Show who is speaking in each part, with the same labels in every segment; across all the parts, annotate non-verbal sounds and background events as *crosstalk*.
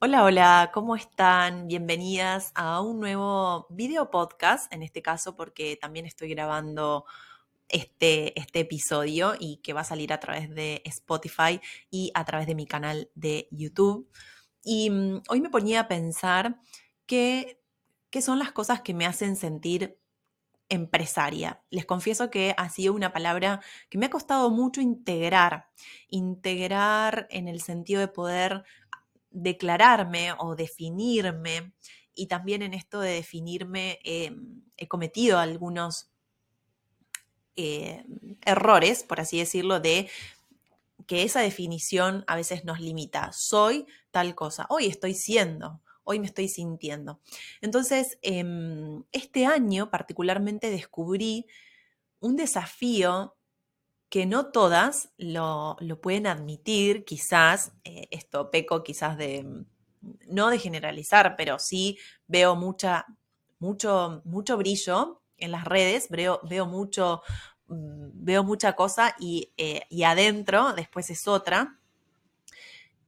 Speaker 1: Hola, hola, ¿cómo están? Bienvenidas a un nuevo video podcast, en este caso porque también estoy grabando este, este episodio y que va a salir a través de Spotify y a través de mi canal de YouTube. Y mm, hoy me ponía a pensar qué, qué son las cosas que me hacen sentir empresaria. Les confieso que ha sido una palabra que me ha costado mucho integrar, integrar en el sentido de poder declararme o definirme. Y también en esto de definirme em, he cometido algunos eh, errores, por así decirlo, de que esa definición a veces nos limita. Soy tal cosa, hoy estoy siendo, hoy me estoy sintiendo. Entonces, em, este año particularmente descubrí un desafío que no todas lo, pueden admitir, quizás, eh, esto peco quizás de, mm, no de generalizar, pero sí veo mucha, mucho, mucho brillo en las redes, veo, veo mucho, mm, veo mucha cosa y, eh, y adentro después es otra.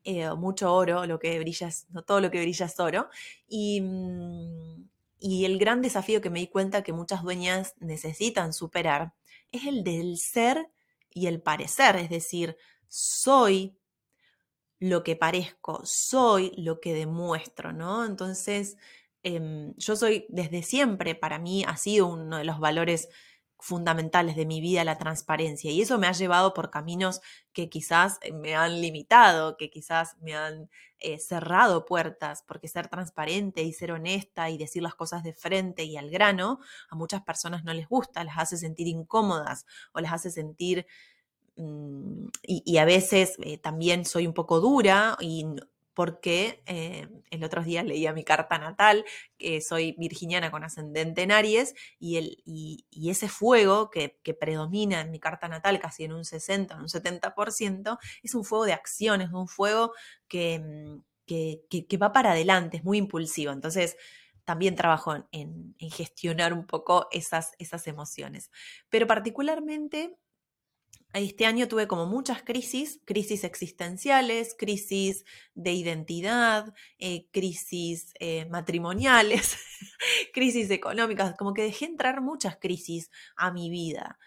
Speaker 1: Eh, mucho oro, lo que brilla es, no todo lo que brilla es oro. Y, mm, y el gran desafío que me di cuenta que muchas dueñas necesitan superar es el del ser y el parecer, es decir, soy lo que parezco, soy lo que demuestro, ¿no? Entonces, em, yo soy desde siempre, para mí ha sido uno de los valores fundamentales de mi vida la transparencia y eso me ha llevado por caminos que quizás eh, me han limitado, que quizás me han eh, cerrado puertas, porque ser transparente y ser honesta y decir las cosas de frente y al grano a muchas personas no les gusta, las hace sentir incómodas o las hace sentir mm, y, a veces eh, también soy un poco dura y porque eh, el otro día leía mi carta natal, que soy virginiana con ascendente en Aries, y, el, y, ese fuego que, predomina en mi carta natal, casi en un 60, en un 70%, es un fuego de acciones, un fuego mm, que, que, va para adelante, es muy impulsivo. Entonces, también trabajo en, en gestionar un poco esas, esas emociones. Pero particularmente este año tuve como muchas crisis, crisis existenciales, crisis de identidad, eh, crisis eh, matrimoniales, *laughs* crisis económicas, como que dejé entrar muchas crisis a mi vida.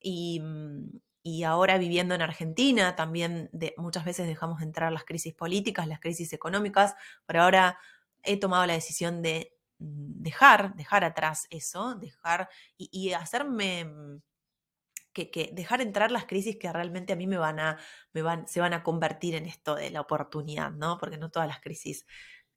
Speaker 1: Y, mm, ahora viviendo en Argentina, también muchas veces dejamos entrar las crisis políticas, las crisis económicas, pero ahora he tomado la decisión de mm, dejar, dejar atrás eso, dejar y hacerme mm, que, dejar entrar las crisis que realmente a mí me van a, me van, se van a convertir en esto de la oportunidad, ¿no? Porque no todas las crisis,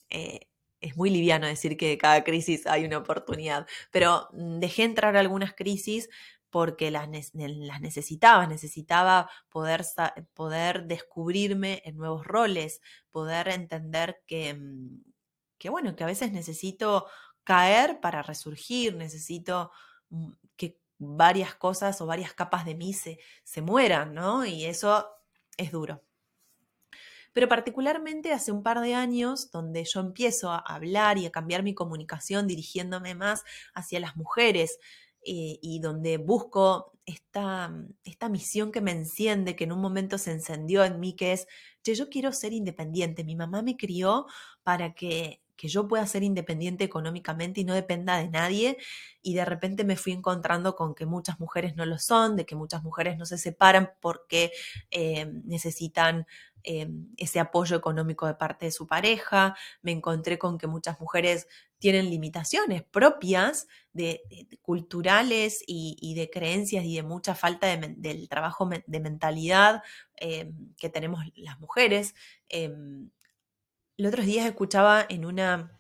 Speaker 1: eh, es muy liviano decir que cada crisis hay una oportunidad, pero mm, dejé entrar algunas crisis porque las, las necesitaba, necesitaba poder, poder descubrirme en nuevos roles, poder entender que, mm, que, bueno, que a veces necesito caer para resurgir, necesito mm, que varias cosas o varias capas de mí se, se mueran, ¿no? Y eso es duro. Pero particularmente hace un par de años, donde yo empiezo a hablar y a cambiar mi comunicación dirigiéndome más hacia las mujeres eh, y donde busco esta, esta misión que me enciende, que en un momento se encendió en mí, que es, yo quiero ser independiente. Mi mamá me crió para que que yo pueda ser independiente económicamente y no dependa de nadie. Y de repente me fui encontrando con que muchas mujeres no lo son, de que muchas mujeres no se separan porque eh, necesitan eh, ese apoyo económico de parte de su pareja. Me encontré con que muchas mujeres tienen limitaciones propias de, culturales y, de creencias y de mucha falta del trabajo de mentalidad eh, que tenemos las mujeres el otro día escuchaba en una,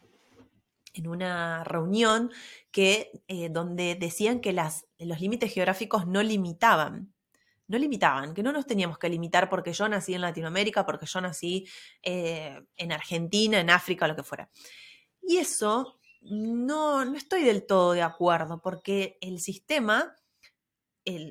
Speaker 1: en una reunión que, eh, donde decían que los límites geográficos no limitaban. No limitaban, que no nos teníamos que limitar porque yo nací en Latinoamérica, porque yo nací eh, en Argentina, en África, lo que fuera. Y eso no, no estoy del todo de acuerdo, porque el sistema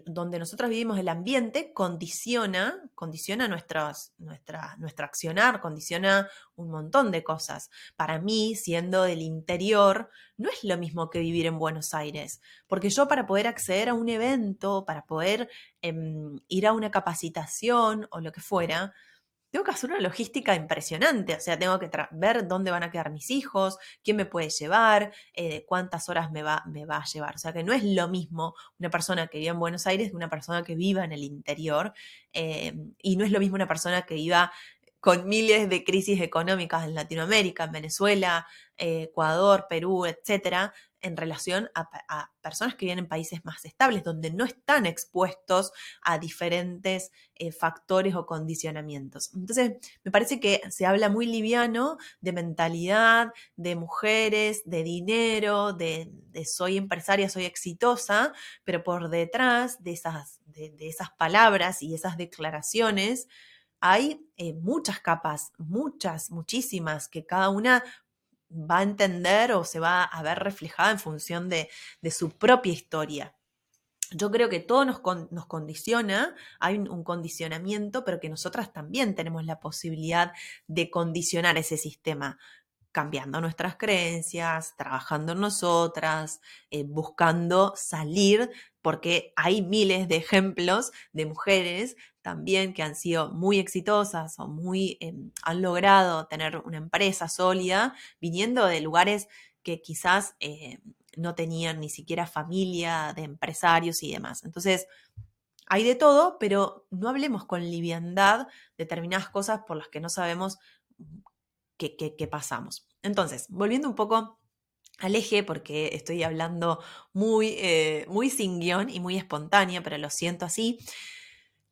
Speaker 1: donde nosotros vivimos el ambiente condiciona, condiciona nuestras, nuestra, nuestro accionar, condiciona un montón de cosas. Para mí, siendo del interior, no es lo mismo que vivir en Buenos Aires, porque yo para poder acceder a un evento, para poder em, ir a una capacitación o lo que fuera, tengo que hacer una logística impresionante, o sea, tengo que ver dónde van a quedar mis hijos, quién me puede llevar, eh, cuántas horas me va, a llevar. O sea, que no es lo mismo una persona que vive en Buenos Aires que una persona que viva en el interior, eh, y no es lo mismo una persona que viva con miles de crisis económicas en Latinoamérica, en Venezuela, eh, Ecuador, Perú, etcétera, en relación a, personas que viven en países más estables, donde no están expuestos a diferentes eh, factores o condicionamientos. Entonces, me parece que se habla muy liviano de mentalidad, de mujeres, de dinero, de, soy empresaria, soy exitosa, pero por detrás de esas, de, esas palabras y esas declaraciones, hay eh, muchas capas, muchas, muchísimas, que cada una va a entender o se va a ver reflejada en función de, su propia historia. Yo creo que todo nos, condiciona, hay un, condicionamiento, pero que nosotras también tenemos la posibilidad de condicionar ese sistema, cambiando nuestras creencias, trabajando en nosotras, eh, buscando salir, porque hay miles de ejemplos de mujeres también que han sido muy exitosas o muy em, han logrado tener una empresa sólida, viniendo de lugares que quizás eh, no tenían ni siquiera familia de empresarios y demás. Entonces, hay de todo, pero no hablemos con liviandad determinadas cosas por las que no sabemos qué, pasamos. Entonces, volviendo un poco al eje, porque estoy hablando muy, eh, muy sin guion y muy espontánea, pero lo siento así.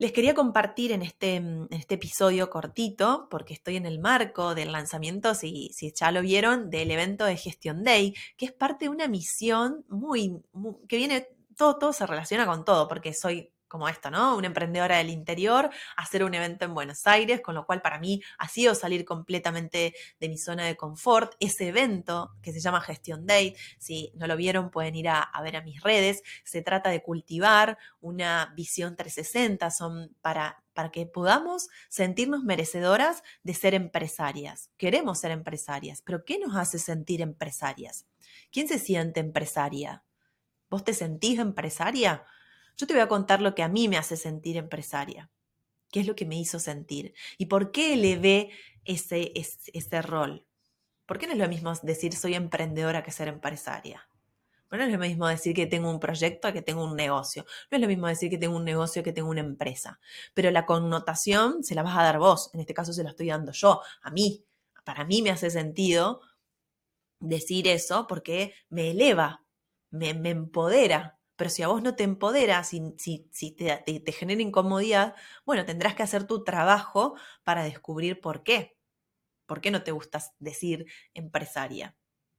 Speaker 1: Les quería compartir en este, mm, en este, episodio cortito, porque estoy en el marco del lanzamiento, si, si, ya lo vieron, del evento de Gestión Day, que es parte de una misión muy, que viene, todo, todo se relaciona con todo, porque soy como esto, ¿no? Una emprendedora del interior, hacer un evento en Buenos Aires, con lo cual para mí ha sido salir completamente de mi zona de confort. Ese evento que se llama Gestión Date, si no lo vieron pueden ir a, ver a mis redes, se trata de cultivar una visión 360, son para, para que podamos sentirnos merecedoras de ser empresarias. Queremos ser empresarias, pero ¿qué nos hace sentir empresarias? ¿Quién se siente empresaria? ¿Vos te sentís empresaria? Yo te voy a contar lo que a mí me hace sentir empresaria, qué es lo que me hizo sentir y por qué elevé ese, ese, ese rol. ¿Por qué no es lo mismo decir soy emprendedora que ser empresaria? no es lo mismo decir que tengo un proyecto que tengo un negocio. No es lo mismo decir que tengo un negocio que tengo una empresa. Pero la connotación se la vas a dar vos. En este caso se la estoy dando yo, a mí. Para mí me hace sentido decir eso porque me eleva, me, me empodera, pero si a vos no te empodera, si, si, te, genera incomodidad, bueno, tendrás que hacer tu trabajo para descubrir por qué. ¿Por qué no te gusta decir empresaria?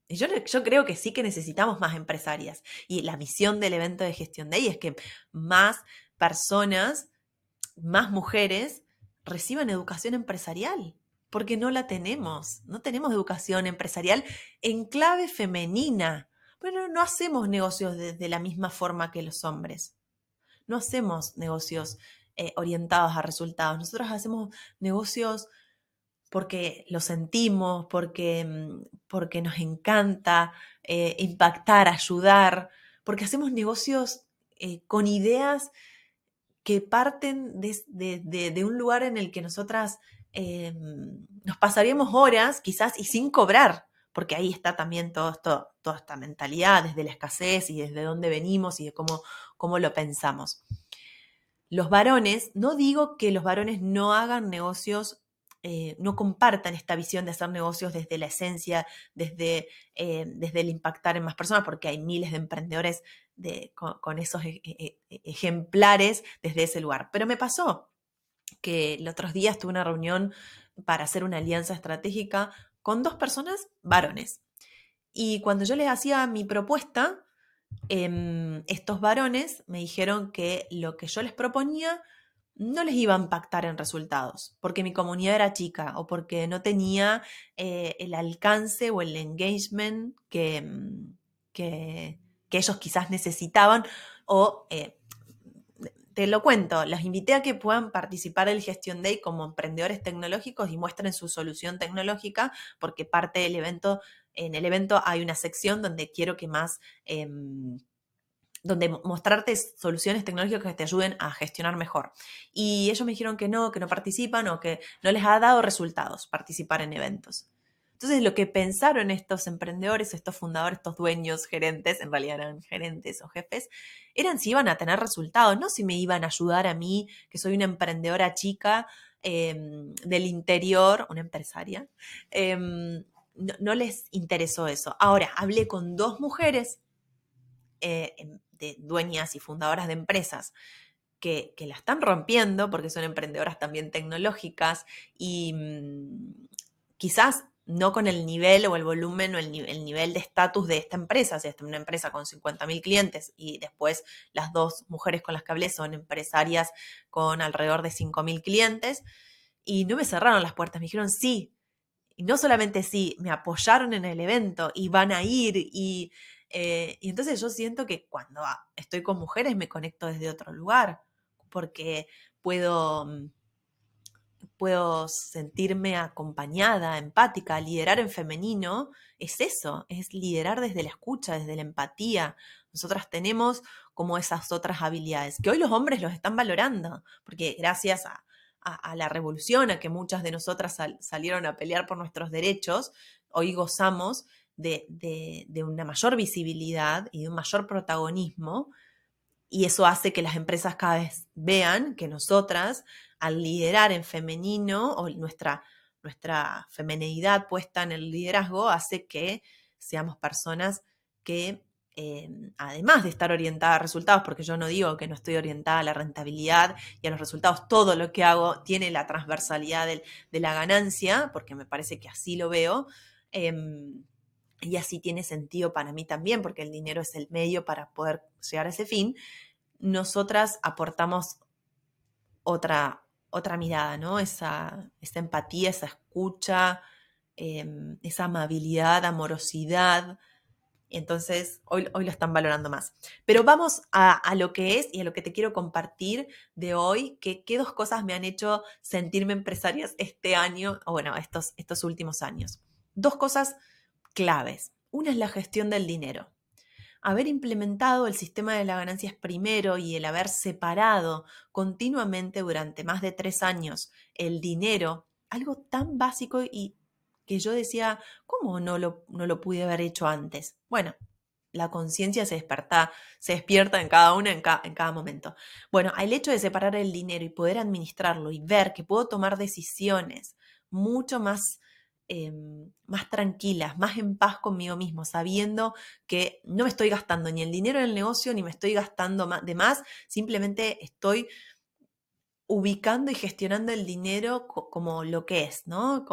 Speaker 1: Y yo, yo, creo que sí que necesitamos más empresarias. Y la misión del evento de gestión de ahí es que más personas, más mujeres, reciban educación empresarial. Porque no la tenemos. No tenemos educación empresarial en clave femenina. Bueno, no hacemos negocios de, la misma forma que los hombres. No hacemos negocios eh, orientados a resultados. Nosotros hacemos negocios porque lo sentimos, porque, mm, porque nos encanta eh, impactar, ayudar, porque hacemos negocios eh, con ideas que parten de, un lugar en el que nosotras nos pasaríamos horas quizás y sin cobrar porque ahí está también todo esto, toda esta mentalidad desde la escasez y desde dónde venimos y de cómo, cómo lo pensamos. Los varones, no digo que los varones no hagan negocios, eh, no compartan esta visión de hacer negocios desde la esencia, desde, eh, desde el impactar en más personas, porque hay miles de emprendedores con, esos e, e, e, ejemplares desde ese lugar. Pero me pasó que el otro día tuve una reunión para hacer una alianza estratégica con dos personas varones. Y cuando yo les hacía mi propuesta, em, estos varones me dijeron que lo que yo les proponía no les iba a impactar en resultados, porque mi comunidad era chica o porque no tenía eh, el alcance o el engagement que, mm, que, ellos quizás necesitaban o eh, te lo cuento, los invité a que puedan participar del Gestión Day como emprendedores tecnológicos y muestren su solución tecnológica, porque parte del evento, en el evento hay una sección donde quiero que más... Em, donde mostrarte soluciones tecnológicas que te ayuden a gestionar mejor. Y ellos me dijeron que no, que no participan o que no les ha dado resultados participar en eventos. Entonces, lo que pensaron estos emprendedores, estos fundadores, estos dueños, gerentes, en realidad eran gerentes o jefes, eran si iban a tener resultados, no si me iban a ayudar a mí, que soy una emprendedora chica em, del interior, una empresaria. Em, no, les interesó eso. Ahora, hablé con dos mujeres, eh, em, de dueñas y fundadoras de empresas, que, que, la están rompiendo porque son emprendedoras también tecnológicas y mm, quizás no con el nivel o el volumen o el, nivel de estatus de esta empresa, si es una empresa con 50.000 clientes y después las dos mujeres con las que hablé son empresarias con alrededor de 5.000 clientes y no me cerraron las puertas, me dijeron sí. Y no solamente sí, me apoyaron en el evento y van a ir y, eh, entonces yo siento que cuando estoy con mujeres me conecto desde otro lugar porque puedo mm, puedo sentirme acompañada, empática. Liderar en femenino es eso, es liderar desde la escucha, desde la empatía. Nosotras tenemos como esas otras habilidades que hoy los hombres los están valorando, porque gracias a, la revolución, a que muchas de nosotras salieron a pelear por nuestros derechos, hoy gozamos de, de una mayor visibilidad y de un mayor protagonismo. Y eso hace que las empresas cada vez vean que nosotras al liderar en femenino o nuestra, nuestra femenidad puesta en el liderazgo hace que seamos personas que, eh, además de estar orientadas a resultados, porque yo no digo que no estoy orientada a la rentabilidad y a los resultados, todo lo que hago tiene la transversalidad de, la ganancia, porque me parece que así lo veo. Em, y así tiene sentido para mí también, porque el dinero es el medio para poder llegar a ese fin, nosotras aportamos otra, otra mirada, ¿no? Esa, empatía, esa escucha, em, esa amabilidad, amorosidad. Entonces, hoy, lo están valorando más. Pero vamos a, lo que es y a lo que te quiero compartir de hoy, que qué dos cosas me han hecho sentirme empresarias este año, o bueno, estos últimos años. Dos cosas claves. Una es la gestión del dinero haber implementado el sistema de las ganancias primero y el haber separado continuamente durante más de tres años el dinero, algo tan básico y que yo decía, ¿cómo no lo, no lo pude haber hecho antes? Bueno, la conciencia se despierta, se despierta en cada una, en, en, cada momento. Bueno, el hecho de separar el dinero y poder administrarlo y ver que puedo tomar decisiones mucho más Em, más tranquilas, más en paz conmigo mismo, sabiendo que no me estoy gastando ni el dinero en el negocio, ni me estoy gastando de más, simplemente estoy ubicando y gestionando el dinero como lo que es, ¿no?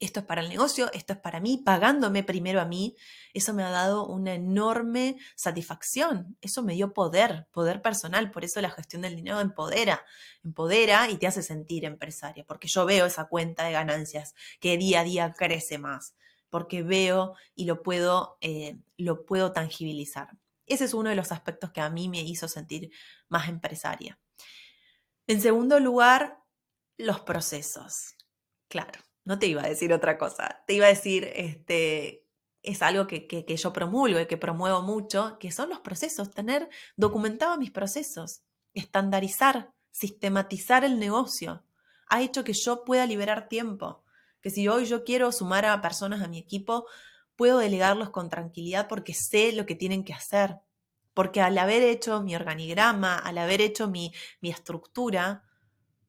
Speaker 1: Esto es para el negocio, esto es para mí, pagándome primero a mí, eso me ha dado una enorme satisfacción, eso me dio poder, poder personal, por eso la gestión del dinero empodera, empodera y te hace sentir empresaria, porque yo veo esa cuenta de ganancias que día a día crece más, porque veo y lo puedo, eh, lo puedo tangibilizar. Ese es uno de los aspectos que a mí me hizo sentir más empresaria. En segundo lugar, los procesos. Claro, no te iba a decir otra cosa, te iba a decir, este, es algo que, que, yo promulgo y que promuevo mucho, que son los procesos, tener documentado mis procesos, estandarizar, sistematizar el negocio, ha hecho que yo pueda liberar tiempo, que si hoy yo quiero sumar a personas a mi equipo, puedo delegarlos con tranquilidad porque sé lo que tienen que hacer, porque al haber hecho mi organigrama, al haber hecho mi, mi estructura,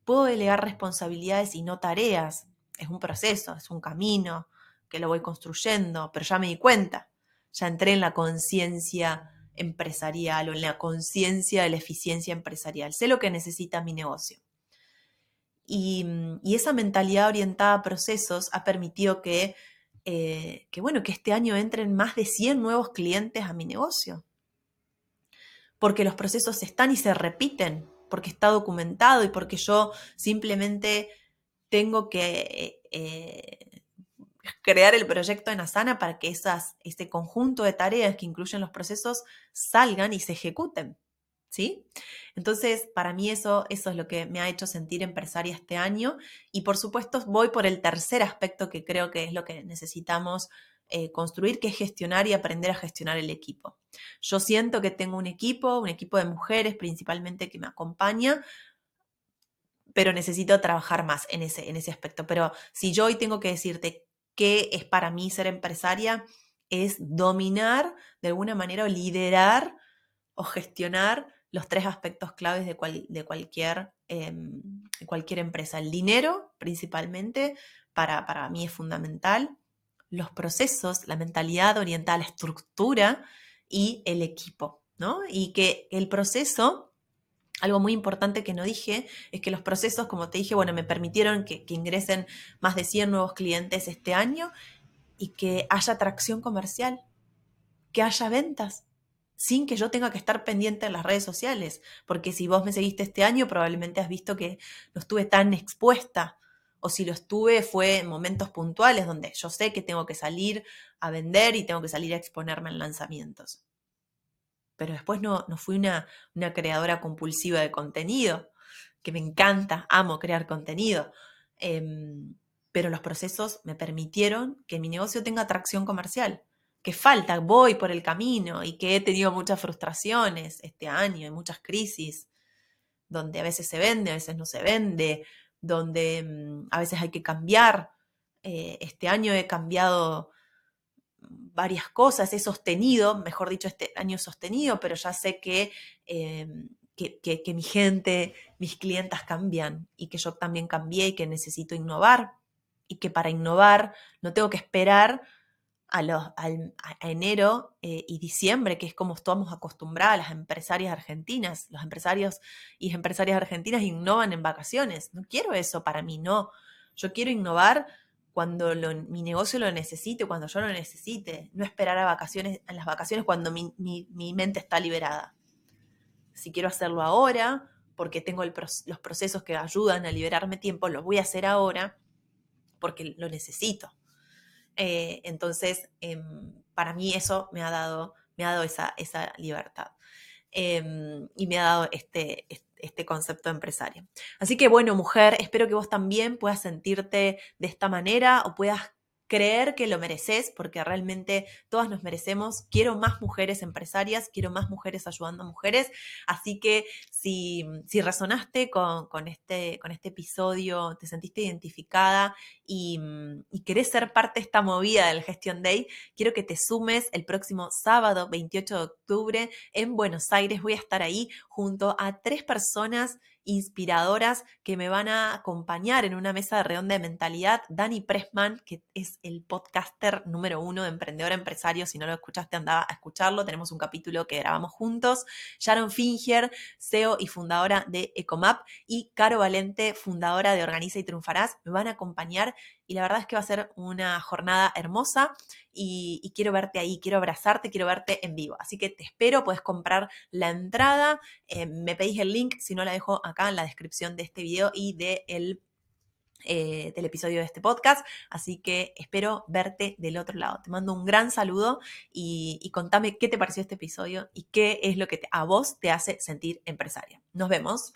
Speaker 1: puedo delegar responsabilidades y no tareas, es un proceso, es un camino que lo voy construyendo, pero ya me di cuenta, ya entré en la conciencia empresarial o en la conciencia de la eficiencia empresarial, sé lo que necesita mi negocio. Y, esa mentalidad orientada a procesos ha permitido que, eh, que, bueno, que este año entren más de 100 nuevos clientes a mi negocio. Porque los procesos están y se repiten, porque está documentado y porque yo simplemente tengo que eh, crear el proyecto en Asana para que esas, ese conjunto de tareas que incluyen los procesos salgan y se ejecuten. ¿Sí? Entonces, para mí eso, eso es lo que me ha hecho sentir empresaria este año. Y por supuesto, voy por el tercer aspecto que creo que es lo que necesitamos eh, construir, que es gestionar y aprender a gestionar el equipo. Yo siento que tengo un equipo, un equipo de mujeres principalmente que me acompaña, pero necesito trabajar más en ese, en ese aspecto. Pero si yo hoy tengo que decirte qué es para mí ser empresaria, es dominar de alguna manera o liderar o gestionar los tres aspectos claves de, de cualquier, em, cualquier empresa. El dinero, principalmente, para, para mí es fundamental. Los procesos, la mentalidad oriental, la estructura y el equipo, ¿no? Y que el proceso algo muy importante que no dije es que los procesos, como te dije, bueno, me permitieron que, ingresen más de 100 nuevos clientes este año y que haya atracción comercial, que haya ventas, sin que yo tenga que estar pendiente en las redes sociales, porque si vos me seguiste este año probablemente has visto que no estuve tan expuesta, o si lo estuve fue en momentos puntuales donde yo sé que tengo que salir a vender y tengo que salir a exponerme en lanzamientos. Pero después no, no fui una, una creadora compulsiva de contenido, que me encanta, amo crear contenido. Em, pero los procesos me permitieron que mi negocio tenga atracción comercial que falta, voy por el camino y que he tenido muchas frustraciones este año y muchas crisis, donde a veces se vende, a veces no se vende, donde mm, a veces hay que cambiar. Eh, este año he cambiado varias cosas, he sostenido, mejor dicho, este año sostenido, pero ya sé que, em, que, que mi gente, mis clientas cambian y que yo también cambié y que necesito innovar y que para innovar no tengo que esperar a, los, a, enero eh, y diciembre, que es como estamos acostumbradas las empresarias argentinas. Los empresarios y empresarias argentinas innovan en vacaciones. No quiero eso para mí, no. Yo quiero innovar cuando mi negocio lo necesite, cuando yo lo necesite. No esperar a vacaciones, en las vacaciones cuando mi, mi, mente está liberada. Si quiero hacerlo ahora, porque tengo los procesos que ayudan a liberarme tiempo, lo voy a hacer ahora porque lo necesito. Eh, entonces, em, para mí eso me ha dado, me ha dado esa, esa libertad. Em, y me ha dado este concepto empresario. Así que bueno, mujer, espero que vos también puedas sentirte de esta manera o puedas creer que lo mereces, porque realmente todas nos merecemos. Quiero más mujeres empresarias, quiero más mujeres ayudando a mujeres. Así que si, si resonaste con, este, con este episodio, te sentiste identificada y, y, querés ser parte de esta movida del Gestión Day, quiero que te sumes el próximo sábado 28 de octubre en Buenos Aires. Voy a estar ahí junto a tres personas inspiradoras que me van a acompañar en una mesa de redonda de mentalidad. Dani Pressman, que es el podcaster número uno de Emprendedor Empresario. Si no lo escuchaste, andaba a escucharlo. Tenemos un capítulo que grabamos juntos. Sharon Finger, CEO y fundadora de Ecomap. Y Caro Valente, fundadora de Organiza y Triunfarás, me van a acompañar y la verdad es que va a ser una jornada hermosa y, quiero verte ahí, quiero abrazarte, quiero verte en vivo. Así que te espero, puedes comprar la entrada, eh, me pedís el link, si no la dejo acá en la descripción de este video y de eh, del episodio de este podcast. Así que espero verte del otro lado. Te mando un gran saludo y contame qué te pareció este episodio y qué es lo que a vos te hace sentir empresaria. Nos vemos.